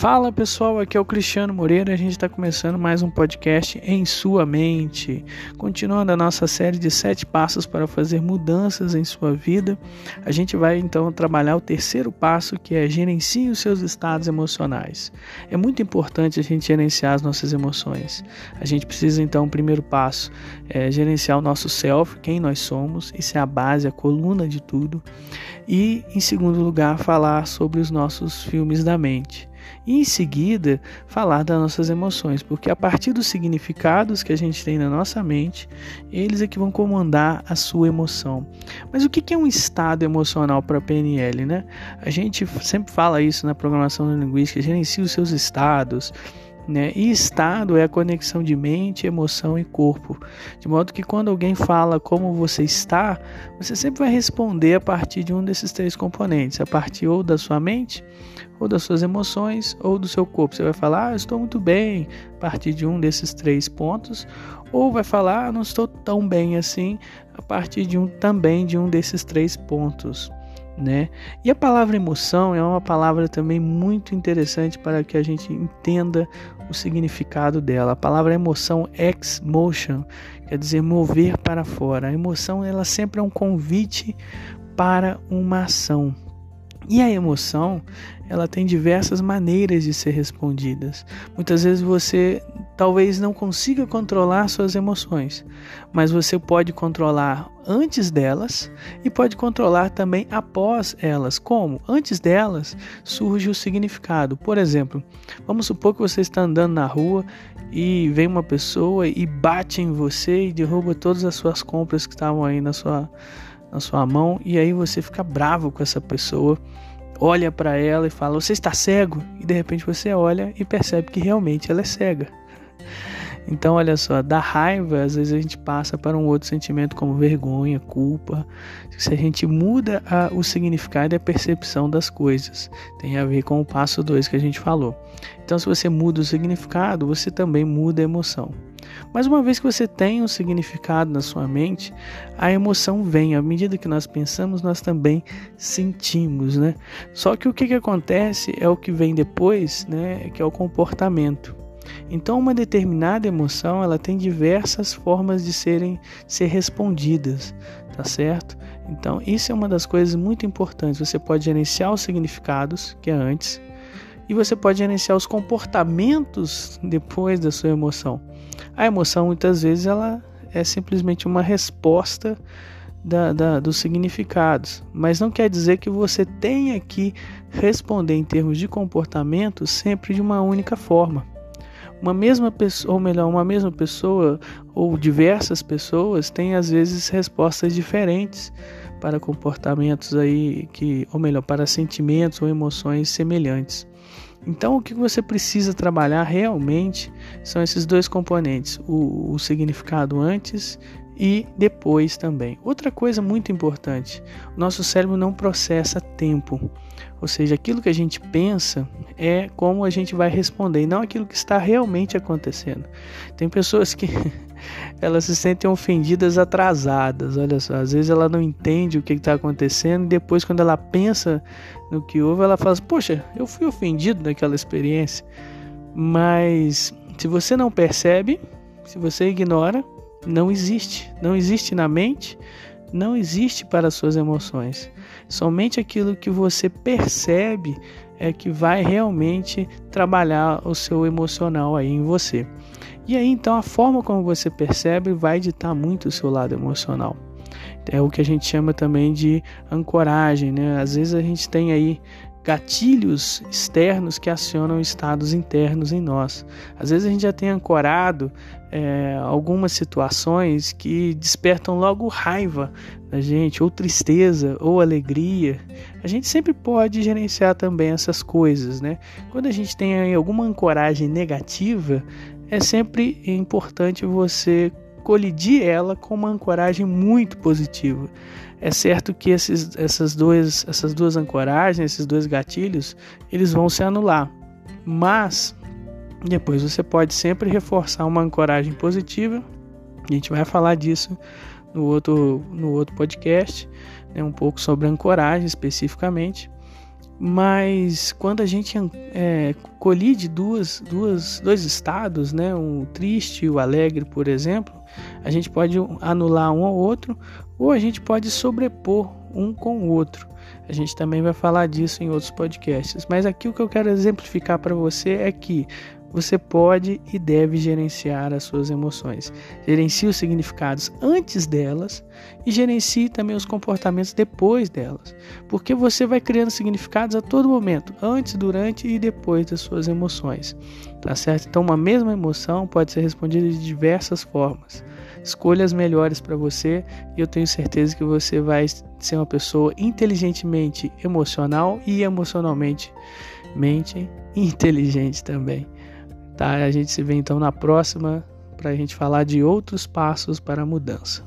Fala pessoal, aqui é o Cristiano Moreira. A gente está começando mais um podcast em sua mente, continuando a nossa série de sete passos para fazer mudanças em sua vida. A gente vai então trabalhar o terceiro passo, que é gerencie os seus estados emocionais. É muito importante a gente gerenciar as nossas emoções. A gente precisa então, o primeiro passo é gerenciar o nosso self, quem nós somos. Isso é a base, a coluna de tudo. E em segundo lugar, falar sobre os nossos filmes da mente e em seguida falar das nossas emoções, porque a partir dos significados que a gente tem na nossa mente, eles é que vão comandar a sua emoção. Mas o que é um estado emocional para a PNL, né? A gente sempre fala isso na programação linguística, gerencia os seus estados, né? E estado é a conexão de mente, emoção e corpo. De modo que quando alguém fala como você está, você sempre vai responder a partir de um desses três componentes, a partir ou da sua mente, ou das suas emoções, ou do seu corpo. Você vai falar, ah, estou muito bem, a partir de um desses três pontos, ou vai falar, ah, não estou tão bem assim, a partir de um também de um desses três pontos né? E a palavra emoção é uma palavra também muito interessante para que a gente entenda o significado dela. A palavra emoção, ex motion, quer dizer mover para fora. A emoção ela sempre é um convite para uma ação. E a emoção, ela tem diversas maneiras de ser respondidas. Muitas vezes você talvez não consiga controlar suas emoções, mas você pode controlar antes delas e pode controlar também após elas. Como? Antes delas surge o significado. Por exemplo, vamos supor que você está andando na rua e vem uma pessoa e bate em você e derruba todas as suas compras que estavam aí na sua, na sua mão e aí você fica bravo com essa pessoa olha para ela e fala: Você está cego? E de repente você olha e percebe que realmente ela é cega. Então, olha só, da raiva, às vezes a gente passa para um outro sentimento como vergonha, culpa. Se a gente muda a, o significado e a percepção das coisas, tem a ver com o passo 2 que a gente falou. Então, se você muda o significado, você também muda a emoção. Mas uma vez que você tem um significado na sua mente, a emoção vem. À medida que nós pensamos, nós também sentimos, né? Só que o que, que acontece é o que vem depois, né? Que é o comportamento. Então, uma determinada emoção, ela tem diversas formas de serem ser respondidas, tá certo? Então, isso é uma das coisas muito importantes. Você pode gerenciar os significados, que é antes, e você pode gerenciar os comportamentos depois da sua emoção. A emoção, muitas vezes, ela é simplesmente uma resposta da, da, dos significados, mas não quer dizer que você tenha que responder em termos de comportamento sempre de uma única forma uma mesma pessoa, ou melhor, uma mesma pessoa ou diversas pessoas têm às vezes respostas diferentes para comportamentos aí que, ou melhor, para sentimentos ou emoções semelhantes. Então, o que você precisa trabalhar realmente são esses dois componentes: o, o significado antes e depois também. Outra coisa muito importante: o nosso cérebro não processa tempo. Ou seja, aquilo que a gente pensa é como a gente vai responder, e não aquilo que está realmente acontecendo. Tem pessoas que elas se sentem ofendidas atrasadas. Olha só, às vezes ela não entende o que está acontecendo, e depois, quando ela pensa no que houve, ela fala: assim, Poxa, eu fui ofendido naquela experiência. Mas se você não percebe, se você ignora, não existe. Não existe na mente, não existe para suas emoções. Somente aquilo que você percebe é que vai realmente trabalhar o seu emocional aí em você. E aí então a forma como você percebe vai ditar muito o seu lado emocional. É o que a gente chama também de ancoragem, né? Às vezes a gente tem aí gatilhos externos que acionam estados internos em nós. Às vezes a gente já tem ancorado é, algumas situações que despertam logo raiva na gente, ou tristeza, ou alegria. A gente sempre pode gerenciar também essas coisas, né? Quando a gente tem alguma ancoragem negativa, é sempre importante você colidir ela com uma ancoragem muito positiva. É certo que esses, essas, duas, essas duas ancoragens, esses dois gatilhos, eles vão se anular. Mas depois você pode sempre reforçar uma ancoragem positiva. A gente vai falar disso no outro, no outro podcast, né, um pouco sobre ancoragem especificamente. mas quando a gente é, colide duas, duas, dois estados, né, o triste e o alegre, por exemplo, a gente pode anular um ao outro ou a gente pode sobrepor um com o outro. A gente também vai falar disso em outros podcasts. Mas aqui o que eu quero exemplificar para você é que você pode e deve gerenciar as suas emoções. Gerencie os significados antes delas e gerencie também os comportamentos depois delas, porque você vai criando significados a todo momento, antes, durante e depois das suas emoções. Tá certo? Então, uma mesma emoção pode ser respondida de diversas formas. Escolha as melhores para você e eu tenho certeza que você vai ser uma pessoa inteligentemente emocional e emocionalmente mente inteligente também. Tá? A gente se vê então na próxima para a gente falar de outros passos para a mudança.